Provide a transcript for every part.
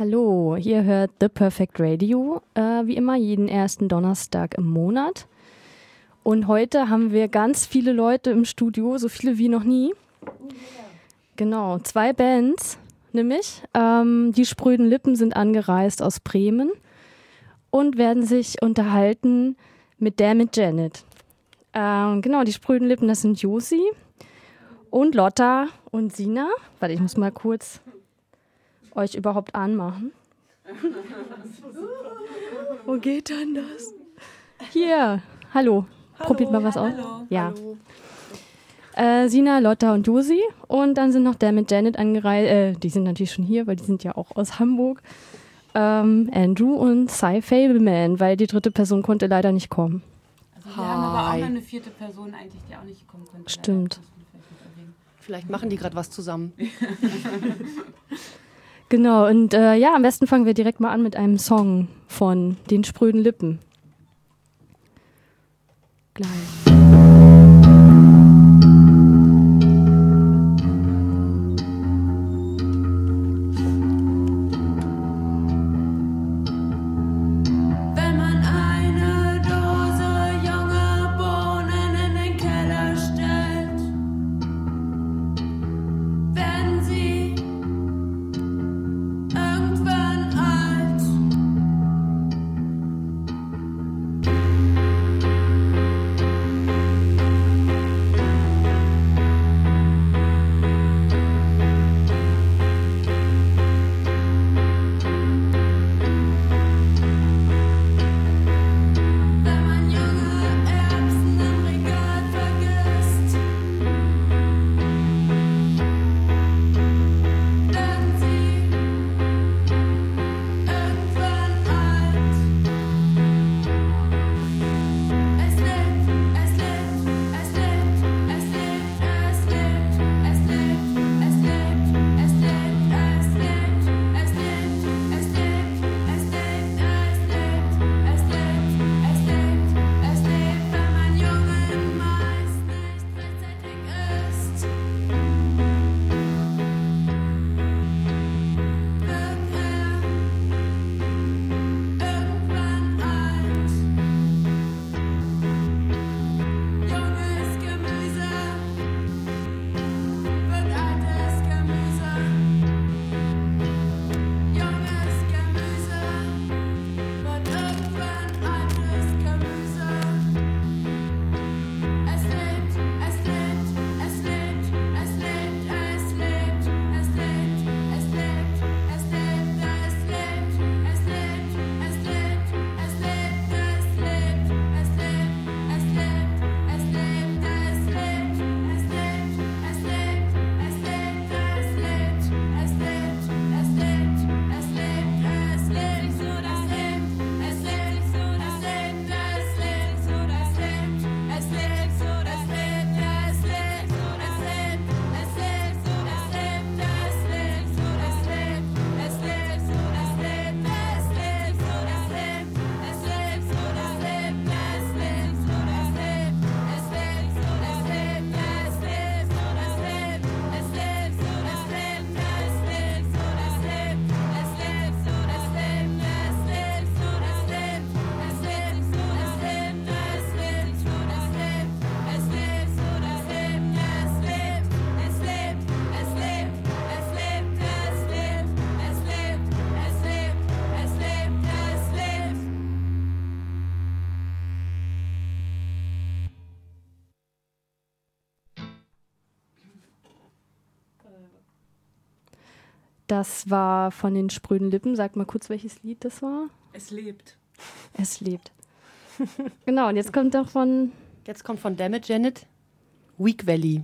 Hallo, ihr hört The Perfect Radio, äh, wie immer jeden ersten Donnerstag im Monat. Und heute haben wir ganz viele Leute im Studio, so viele wie noch nie. Genau, zwei Bands, nämlich ähm, die Spröden Lippen sind angereist aus Bremen und werden sich unterhalten mit der mit Janet. Ähm, genau, die Spröden Lippen, das sind Josi und Lotta und Sina. Warte, ich muss mal kurz euch überhaupt anmachen. Wo geht denn das? Hier, hallo. hallo Probiert mal was ja, aus. Hallo. Ja. Hallo. Äh, Sina, Lotta und Josi. Und dann sind noch der mit Janet angereist. Äh, die sind natürlich schon hier, weil die sind ja auch aus Hamburg. Ähm, Andrew und Cy Fableman, weil die dritte Person konnte leider nicht kommen. Also wir Hi. haben aber auch noch eine vierte Person eigentlich, die auch nicht kommen konnte. Stimmt. Vielleicht machen die gerade was zusammen. Genau, und äh, ja, am besten fangen wir direkt mal an mit einem Song von den spröden Lippen. Gleich. Das war von den spröden Lippen. Sag mal kurz, welches Lied das war. Es lebt. Es lebt. genau, und jetzt kommt doch von. Jetzt kommt von Damage Janet Weak Valley.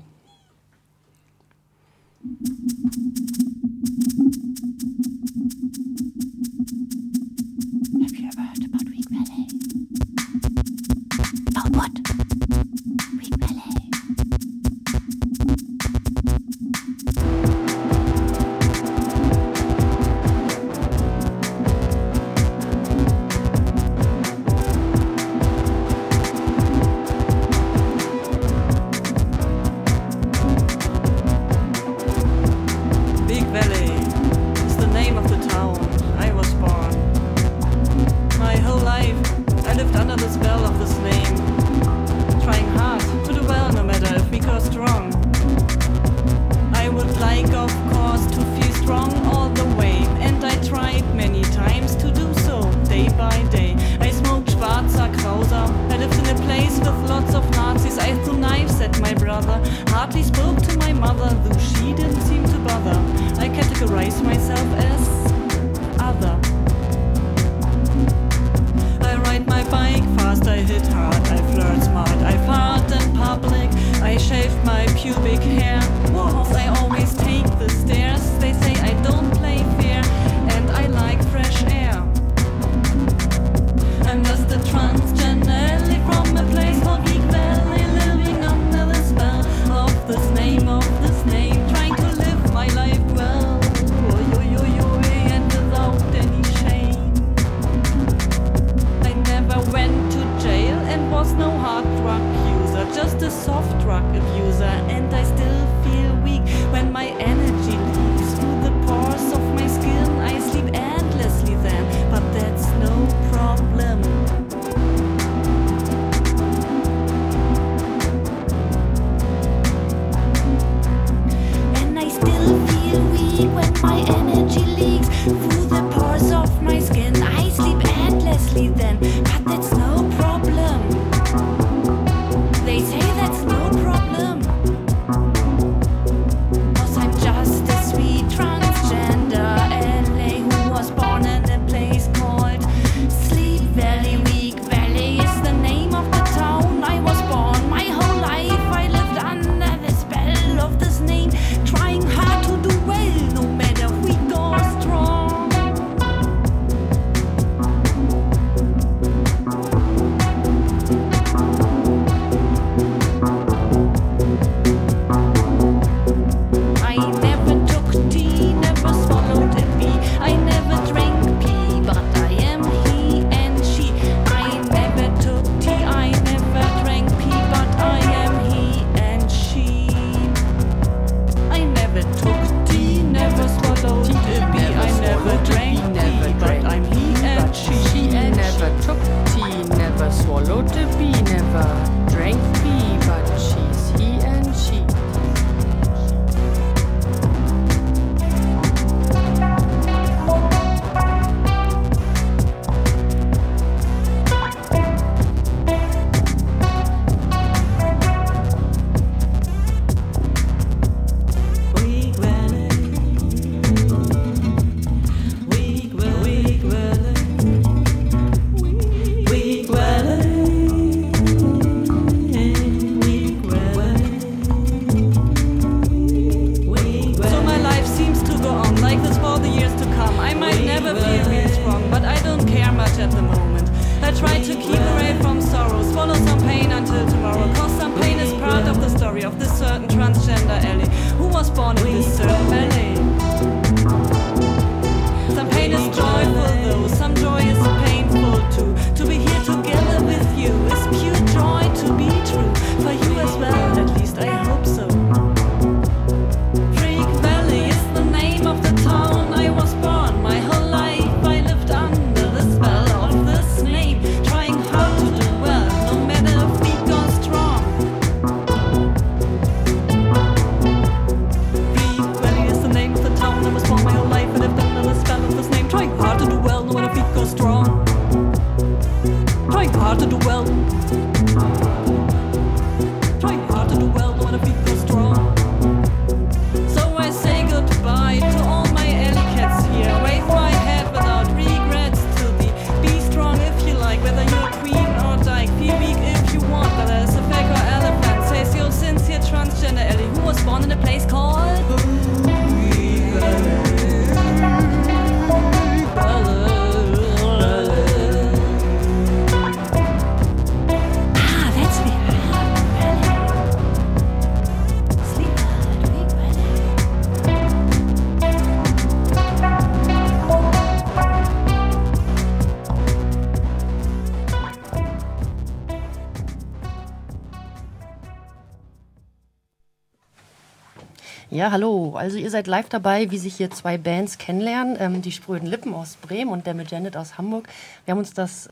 Ja, hallo. Also ihr seid live dabei, wie sich hier zwei Bands kennenlernen. Ähm, die Spröden Lippen aus Bremen und der Magendet aus Hamburg. Wir haben uns das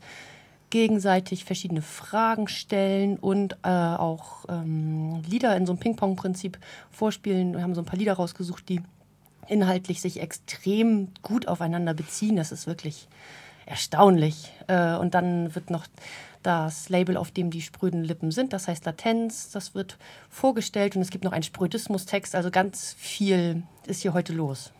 gegenseitig verschiedene Fragen stellen und äh, auch ähm, Lieder in so einem Ping-Pong-Prinzip vorspielen. Wir haben so ein paar Lieder rausgesucht, die inhaltlich sich extrem gut aufeinander beziehen. Das ist wirklich erstaunlich. Äh, und dann wird noch das Label, auf dem die spröden Lippen sind. Das heißt Latenz, das wird vorgestellt und es gibt noch einen Sprötismus-Text. Also ganz viel ist hier heute los.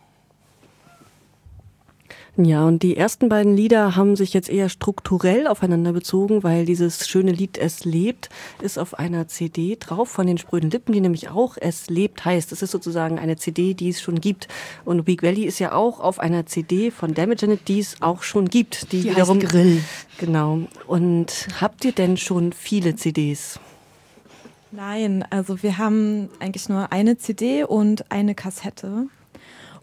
Ja, und die ersten beiden Lieder haben sich jetzt eher strukturell aufeinander bezogen, weil dieses schöne Lied Es lebt ist auf einer CD drauf von den spröden Lippen, die nämlich auch Es lebt heißt. Es ist sozusagen eine CD, die es schon gibt. Und Weak Valley ist ja auch auf einer CD von Damage It, die es auch schon gibt. Die, die wiederum Grill. Genau. Und habt ihr denn schon viele CDs? Nein, also wir haben eigentlich nur eine CD und eine Kassette.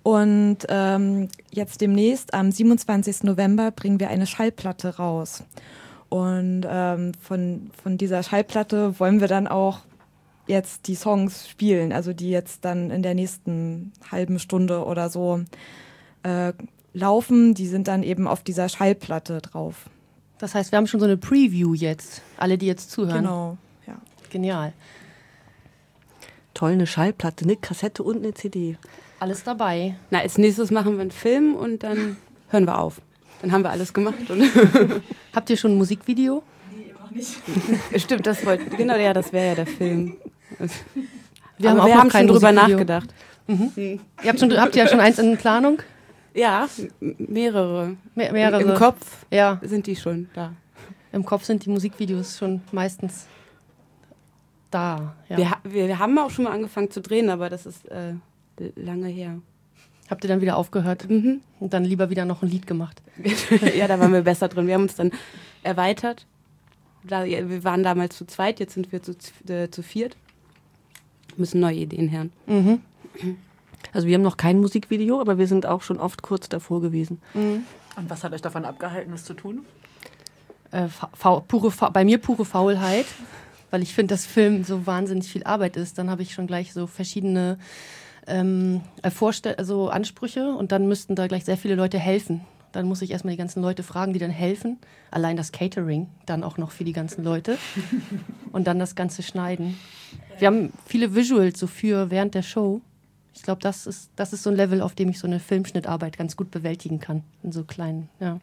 Und ähm, jetzt demnächst, am 27. November, bringen wir eine Schallplatte raus. Und ähm, von, von dieser Schallplatte wollen wir dann auch jetzt die Songs spielen, also die jetzt dann in der nächsten halben Stunde oder so äh, laufen. Die sind dann eben auf dieser Schallplatte drauf. Das heißt, wir haben schon so eine Preview jetzt, alle, die jetzt zuhören. Genau, ja. Genial. Toll, eine Schallplatte, eine Kassette und eine CD. Alles dabei. Na, als nächstes machen wir einen Film und dann hören wir auf. Dann haben wir alles gemacht. Habt ihr schon ein Musikvideo? Nee, noch nicht. Stimmt, das wollten. Genau, ja, das wäre ja der Film. Wir haben, wir haben schon drüber nachgedacht. Mhm. Ihr habt, schon, habt ihr ja schon eins in Planung? Ja, mehrere. Me mehrere. Im Kopf ja. sind die schon da. Im Kopf sind die Musikvideos schon meistens da. Ja. Wir, wir, wir, haben auch schon mal angefangen zu drehen, aber das ist äh, lange her. Habt ihr dann wieder aufgehört mhm. und dann lieber wieder noch ein Lied gemacht? ja, da waren wir besser drin. Wir haben uns dann erweitert. Da, wir waren damals zu zweit, jetzt sind wir zu, äh, zu viert. Müssen neue Ideen her. Mhm. Also wir haben noch kein Musikvideo, aber wir sind auch schon oft kurz davor gewesen. Mhm. Und was hat euch davon abgehalten, es zu tun? Äh, pure, bei mir pure Faulheit, weil ich finde, dass Film so wahnsinnig viel Arbeit ist. Dann habe ich schon gleich so verschiedene ähm, Vorstell also Ansprüche und dann müssten da gleich sehr viele Leute helfen. Dann muss ich erstmal die ganzen Leute fragen, die dann helfen. Allein das Catering dann auch noch für die ganzen Leute. und dann das Ganze schneiden. Wir haben viele Visuals so für während der Show. Ich glaube, das ist, das ist so ein Level, auf dem ich so eine Filmschnittarbeit ganz gut bewältigen kann. In so kleinen, ja.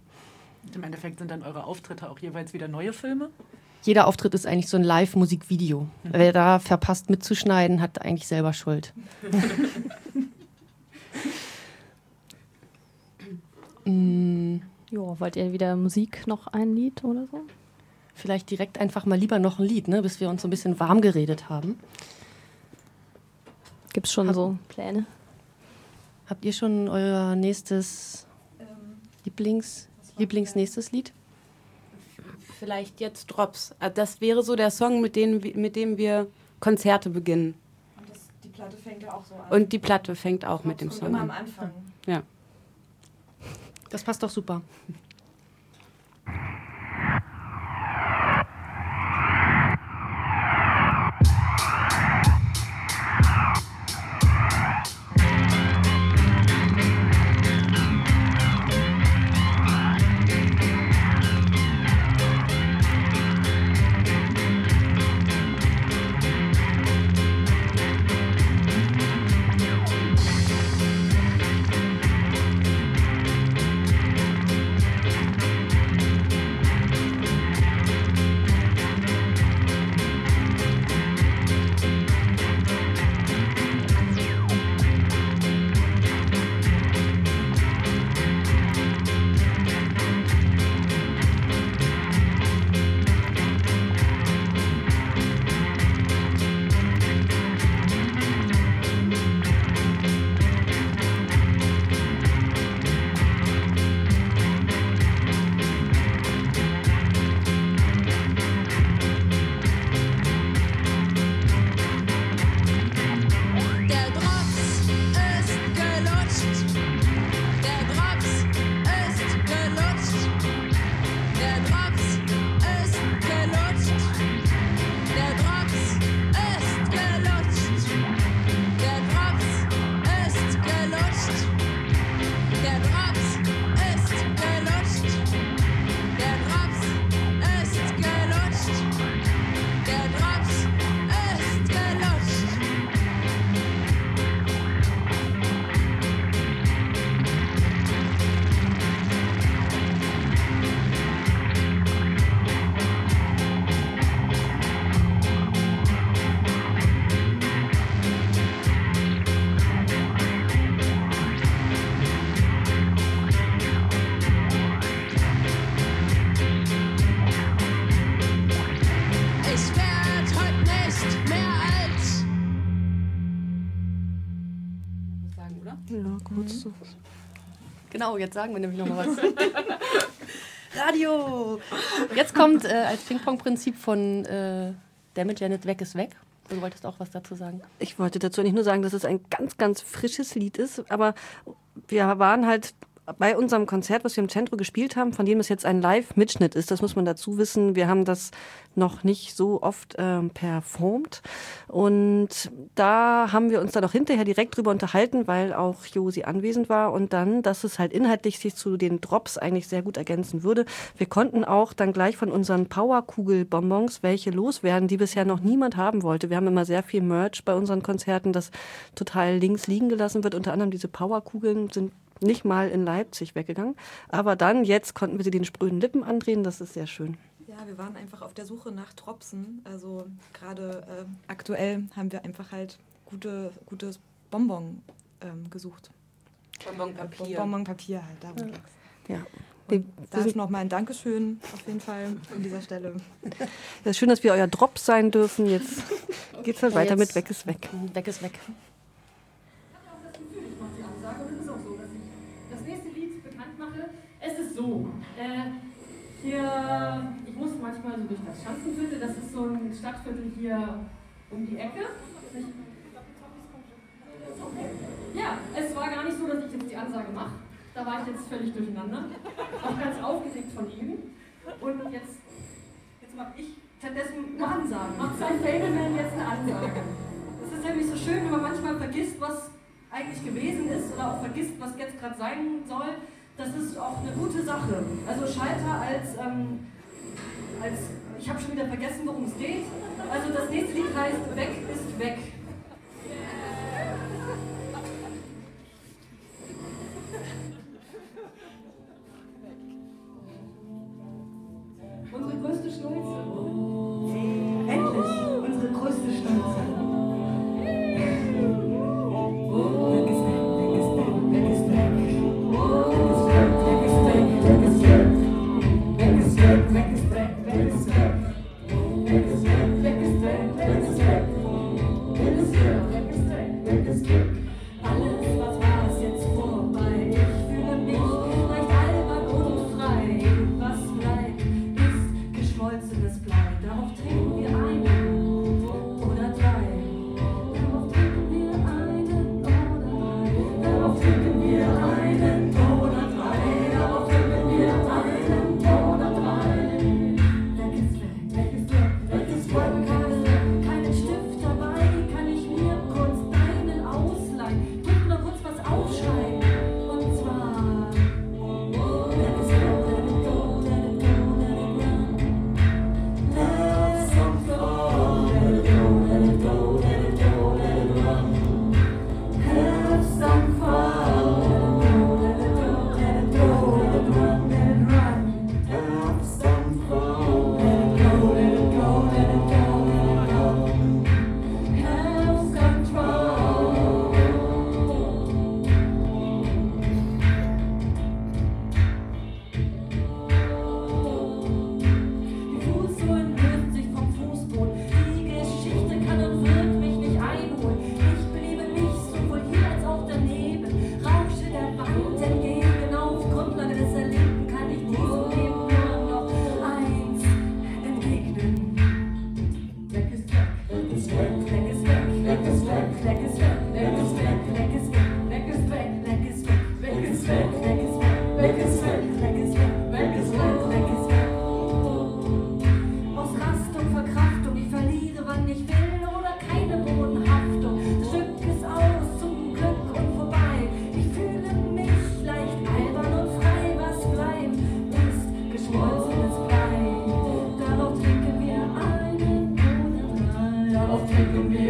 Im Endeffekt sind dann eure Auftritte auch jeweils wieder neue Filme? Jeder Auftritt ist eigentlich so ein Live-Musikvideo. Mhm. Wer da verpasst mitzuschneiden, hat eigentlich selber Schuld. mm. Jo, wollt ihr wieder Musik noch ein Lied oder so? Vielleicht direkt einfach mal lieber noch ein Lied, ne, bis wir uns so ein bisschen warm geredet haben. Gibt es schon Hab, so Pläne? Habt ihr schon euer nächstes ähm, Lieblings, Lieblingsnächstes Lied? Vielleicht jetzt Drops. Äh, das wäre so der Song, mit dem, mit dem wir Konzerte beginnen. Und das, die Platte fängt ja auch so an. Und die Platte fängt auch Drops mit dem Song immer an. am Anfang. Ja. Das passt doch super. Genau, jetzt sagen wir nämlich nochmal was. Radio! Jetzt kommt äh, als Ping-Pong-Prinzip von äh, Damage Janet Weg ist weg. Du wolltest auch was dazu sagen. Ich wollte dazu nicht nur sagen, dass es ein ganz, ganz frisches Lied ist, aber wir waren halt bei unserem Konzert, was wir im Centro gespielt haben, von dem es jetzt ein Live-Mitschnitt ist, das muss man dazu wissen. Wir haben das noch nicht so oft ähm, performt. Und da haben wir uns dann auch hinterher direkt drüber unterhalten, weil auch Josi anwesend war. Und dann, dass es halt inhaltlich sich zu den Drops eigentlich sehr gut ergänzen würde. Wir konnten auch dann gleich von unseren Powerkugel-Bonbons welche loswerden, die bisher noch niemand haben wollte. Wir haben immer sehr viel Merch bei unseren Konzerten, das total links liegen gelassen wird. Unter anderem diese Powerkugeln sind nicht mal in Leipzig weggegangen. Aber dann, jetzt konnten wir sie den spröden Lippen andrehen. Das ist sehr schön. Ja, wir waren einfach auf der Suche nach Tropfen. Also gerade äh, aktuell haben wir einfach halt gute, gutes Bonbon ähm, gesucht. Bonbonpapier. Bonbonpapier halt, darum ging's. Ja. Und da ist nochmal ein Dankeschön auf jeden Fall an dieser Stelle. Es ist schön, dass wir euer Drop sein dürfen. Jetzt geht's dann Ja, weiter mit Weg ist weg. Weg ist weg. das nächste Lied bekannt mache. Es ist so. Äh, hier, ich muss manchmal so durch das Schanzenviertel, das ist so ein Stadtviertel hier um die Ecke. Ja, es war gar nicht so, dass ich jetzt die Ansage mache. Da war ich jetzt völlig durcheinander. Auch ganz aufgeregt von ihm. Und jetzt, jetzt mache ich stattdessen eine Ansage. Macht sein Fableman jetzt eine Ansage. Es ist nämlich so schön, wenn man manchmal vergisst, was eigentlich gewesen ist oder auch vergisst, was jetzt gerade sein soll. Das ist auch eine gute Sache. Also Schalter als, ähm, als ich habe schon wieder vergessen, worum es geht. Also das nächste Lied heißt Weg ist weg.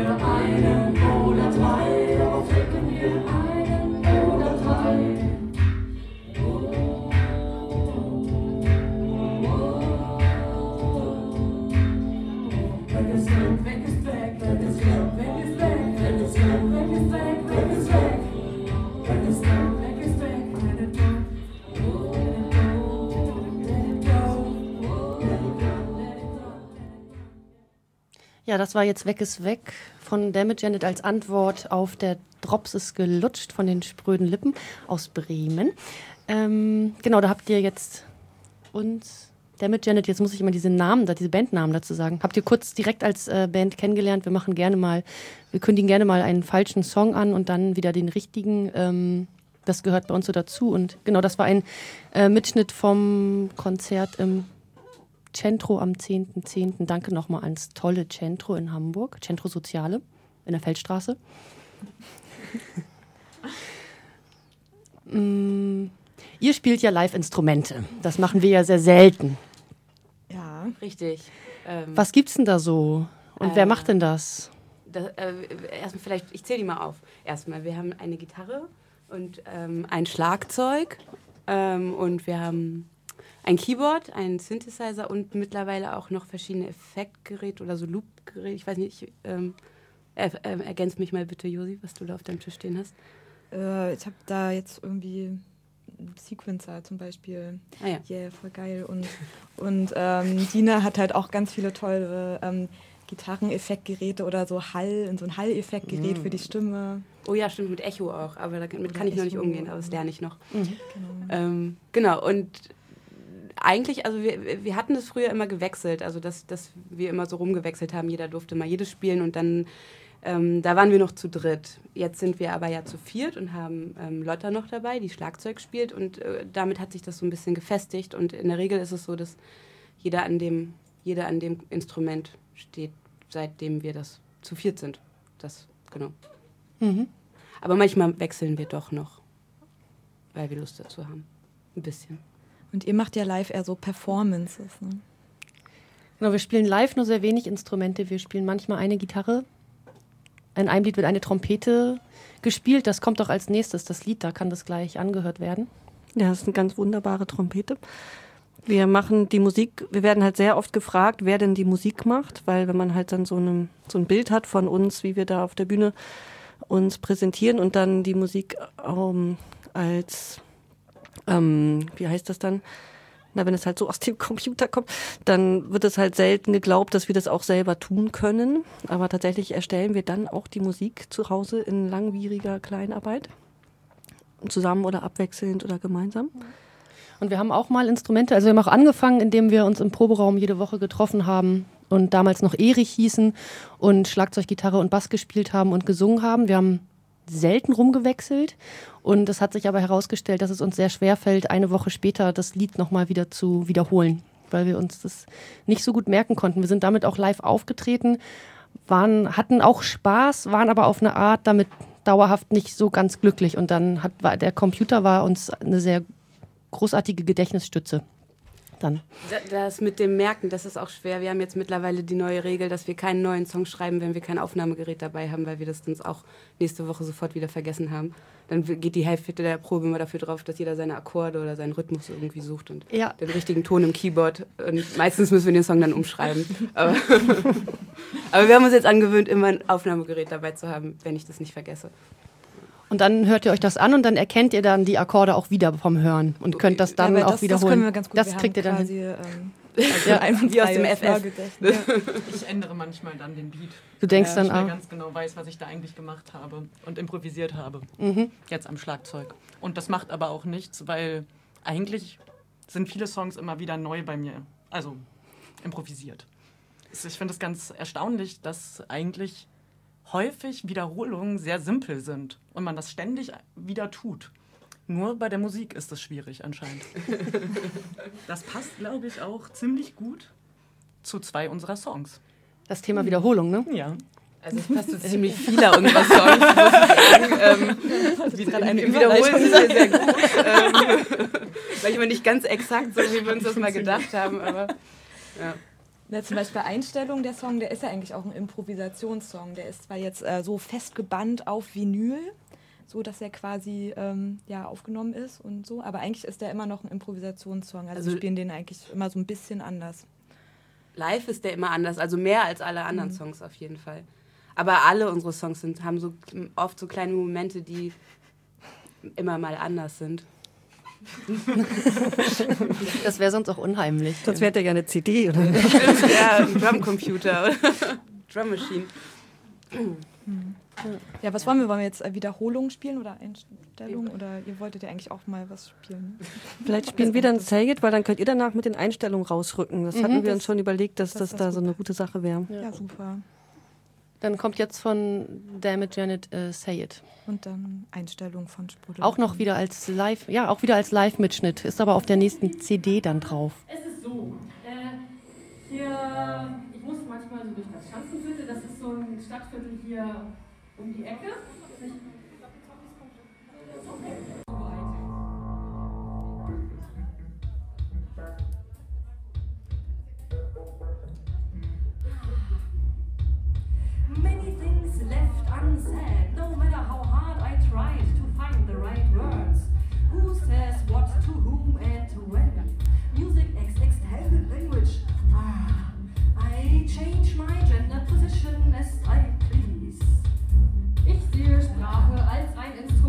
I. idol. Ja, das war jetzt Weg ist weg von Damage Janet als Antwort auf der Drops ist gelutscht von den spröden Lippen aus Bremen. Ähm, genau, da habt ihr jetzt uns Damage Janet, jetzt muss ich immer diese Namen, diese Bandnamen dazu sagen. Habt ihr kurz direkt als äh, Band kennengelernt? Wir machen gerne mal, wir kündigen gerne mal einen falschen Song an und dann wieder den richtigen. Ähm, das gehört bei uns so dazu. Und genau, das war ein äh, Mitschnitt vom Konzert im Centro am 10.10. Danke nochmal ans tolle Centro in Hamburg, Centro Soziale in der Feldstraße. mm, ihr spielt ja Live-Instrumente. Das machen wir ja sehr selten. Ja. Richtig. Ähm, Was gibt's denn da so? Und wer Äh, macht denn das? Das, äh, erstmal vielleicht, ich zähle die mal auf. Erstmal, wir haben eine Gitarre und ähm, ein Schlagzeug ähm, und wir haben ein Keyboard, einen Synthesizer und mittlerweile auch noch verschiedene Effektgeräte oder so Loopgeräte. Ich weiß nicht, ich, ähm, er, ähm, ergänz mich mal bitte, Josi, was du da auf deinem Tisch stehen hast. Äh, ich habe da jetzt irgendwie Sequencer zum Beispiel. Ah ja. Yeah, voll geil. Und, und ähm, Dina hat halt auch ganz viele tolle ähm, Gitarreneffektgeräte oder so Hall, so ein Hall-Effektgerät für die Stimme. Oh ja, stimmt, mit Echo auch, aber damit kann ich noch nicht umgehen, aber das lerne ich noch. Genau. Ähm, genau, und eigentlich, also wir, wir hatten das früher immer gewechselt, also dass, dass wir immer so rumgewechselt haben, jeder durfte mal jedes spielen und dann, ähm, da waren wir noch zu dritt. Jetzt sind wir aber ja zu viert und haben ähm, Lotta noch dabei, die Schlagzeug spielt und äh, damit hat sich das so ein bisschen gefestigt und in der Regel ist es so, dass jeder an dem, jeder an dem Instrument steht, seitdem wir das zu viert sind. Das, genau. Mhm. Aber manchmal wechseln wir doch noch, weil wir Lust dazu haben. Ein bisschen. Und ihr macht ja live eher so Performances. Ne? Genau, wir spielen live nur sehr wenig Instrumente. Wir spielen manchmal eine Gitarre. In einem Lied wird eine Trompete gespielt. Das kommt doch als nächstes, das Lied. Da kann das gleich angehört werden. Ja, das ist eine ganz wunderbare Trompete. Wir machen die Musik, wir werden halt sehr oft gefragt, wer denn die Musik macht, weil wenn man halt dann so, eine, so ein Bild hat von uns, wie wir da auf der Bühne uns präsentieren und dann die Musik ähm, als, ähm, wie heißt das dann? Na, wenn es halt so aus dem Computer kommt, dann wird es halt selten geglaubt, dass wir das auch selber tun können. Aber tatsächlich erstellen wir dann auch die Musik zu Hause in langwieriger Kleinarbeit. Zusammen oder abwechselnd oder gemeinsam. Und wir haben auch mal Instrumente, also wir haben auch angefangen, indem wir uns im Proberaum jede Woche getroffen haben und damals noch Erich hießen und Schlagzeug, Gitarre und Bass gespielt haben und gesungen haben. Wir haben selten rumgewechselt und es hat sich aber herausgestellt, dass es uns sehr schwer fällt, eine Woche später das Lied nochmal wieder zu wiederholen, weil wir uns das nicht so gut merken konnten. Wir sind damit auch live aufgetreten, waren, hatten auch Spaß, waren aber auf eine Art damit dauerhaft nicht so ganz glücklich und dann hat war, der Computer war uns eine sehr großartige Gedächtnisstütze. Dann. Da- Das mit dem Merken, das ist auch schwer. Wir haben jetzt mittlerweile die neue Regel, dass wir keinen neuen Song schreiben, wenn wir kein Aufnahmegerät dabei haben, weil wir das dann auch nächste Woche sofort wieder vergessen haben. Dann geht die Hälfte der Probe immer dafür drauf, dass jeder seine Akkorde oder seinen Rhythmus irgendwie sucht und Ja. den richtigen Ton im Keyboard. Und meistens müssen wir den Song dann umschreiben. Aber, aber wir haben uns jetzt angewöhnt, immer ein Aufnahmegerät dabei zu haben, wenn ich das nicht vergesse. Und dann hört ihr euch das an und dann erkennt ihr dann die Akkorde auch wieder vom Hören und könnt das dann Ja, auch das, wiederholen. Das können wir ganz gut. Das wir kriegt ihr dann hin. quasi, Ähm, also Ja, wie aus dem FF. Ja. Ich ändere manchmal dann den Beat. Du denkst dann ich auch. ganz genau weiß, was ich da eigentlich gemacht habe und improvisiert habe. Mhm. Jetzt am Schlagzeug. Und das macht aber auch nichts, weil eigentlich sind viele Songs immer wieder neu bei mir. Also improvisiert. Ich finde es ganz erstaunlich, dass eigentlich häufig Wiederholungen sehr simpel sind und man das ständig wieder tut. Nur bei der Musik ist das schwierig anscheinend. Das passt, glaube ich, auch ziemlich gut zu zwei unserer Songs. Das Thema Wiederholung, ne? Ja. Also es passt zu ziemlich vieler unserer Songs, muss ich sagen. Ähm, wie, gerade eine Im Wiederholen wir Überleitung. sehr gut. Ähm, manchmal nicht ganz exakt, so wie wir uns das mal gedacht haben, aber ja. Ja, zum Beispiel Einstellung, der Song, der ist ja eigentlich auch ein Improvisationssong. Der ist zwar jetzt äh, so festgebannt auf Vinyl, so dass er quasi ähm, ja, aufgenommen ist und so, aber eigentlich ist der immer noch ein Improvisationssong. Also, Also- wir spielen den eigentlich immer so ein bisschen anders. Live ist der immer anders, also mehr als alle anderen Songs auf jeden Fall. Aber alle unsere Songs sind, haben so oft so kleine Momente, die immer mal anders sind. Das wäre sonst auch unheimlich. Sonst wäre ja eine CD. Oder? ja, ein Drumcomputer. Drum Machine. Ja, was wollen wir? Wollen wir jetzt äh, Wiederholungen spielen oder Einstellungen? Oder ihr wolltet ja eigentlich auch mal was spielen? Vielleicht spielen wir dann Say It, weil dann könnt ihr danach mit den Einstellungen rausrücken. Das hatten wir uns schon überlegt, dass das das, ist da so eine gute Sache wäre. Ja, super. Dann kommt jetzt von Dammit Janet äh, Say It. Und dann Einstellung von Sprudel. Auch noch wieder als Live, ja, auch wieder als Live-Mitschnitt. Ist aber auf der nächsten CD dann drauf. Es ist so, äh, hier, ich muss manchmal so durch das Schanzenviertel, das ist so ein Stadtviertel hier um die Ecke. Many things left unsaid, no matter how hard I tried to find the right words. Who says what to whom and to when? Music extended language. Ah, I change my gender position as I please. Ich sehe Sprache als ein Instrument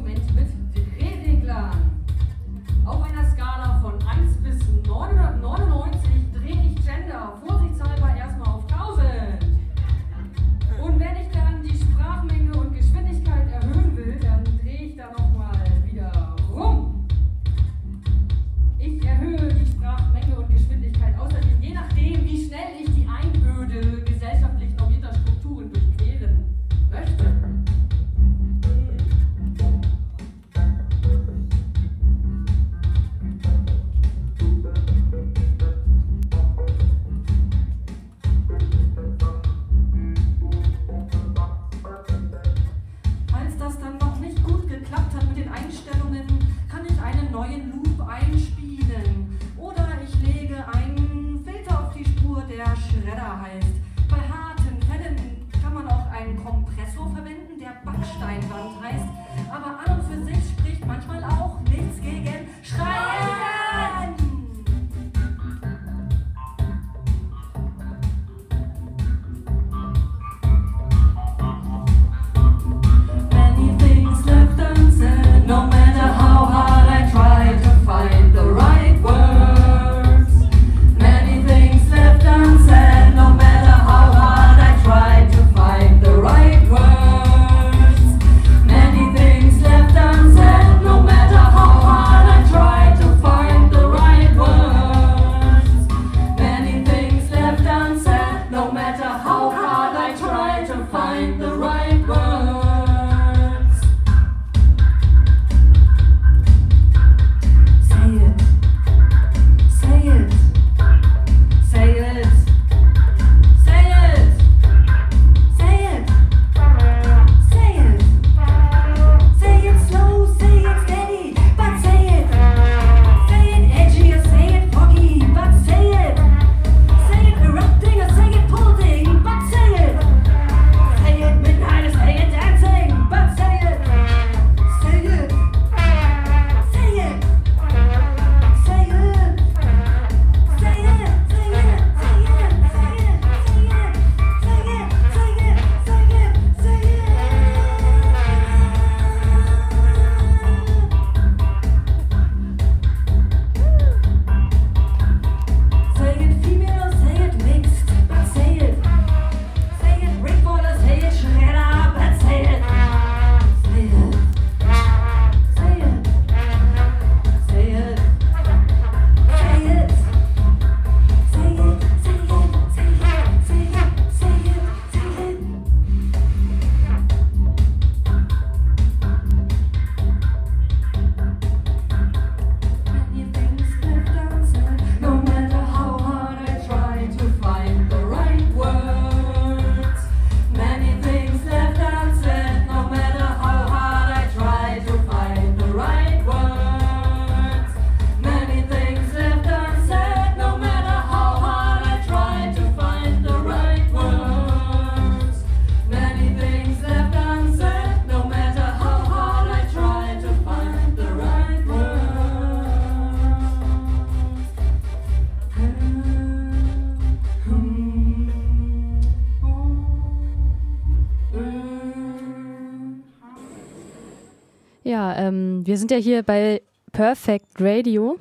ähm, wir sind ja hier bei Perfect Radio.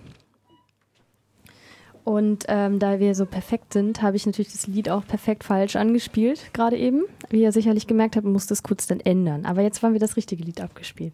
Und ähm, da wir so perfekt sind, habe ich natürlich das Lied auch perfekt falsch angespielt, gerade eben. Wie ihr sicherlich gemerkt habt, musste es kurz dann ändern. Aber jetzt haben wir das richtige Lied abgespielt.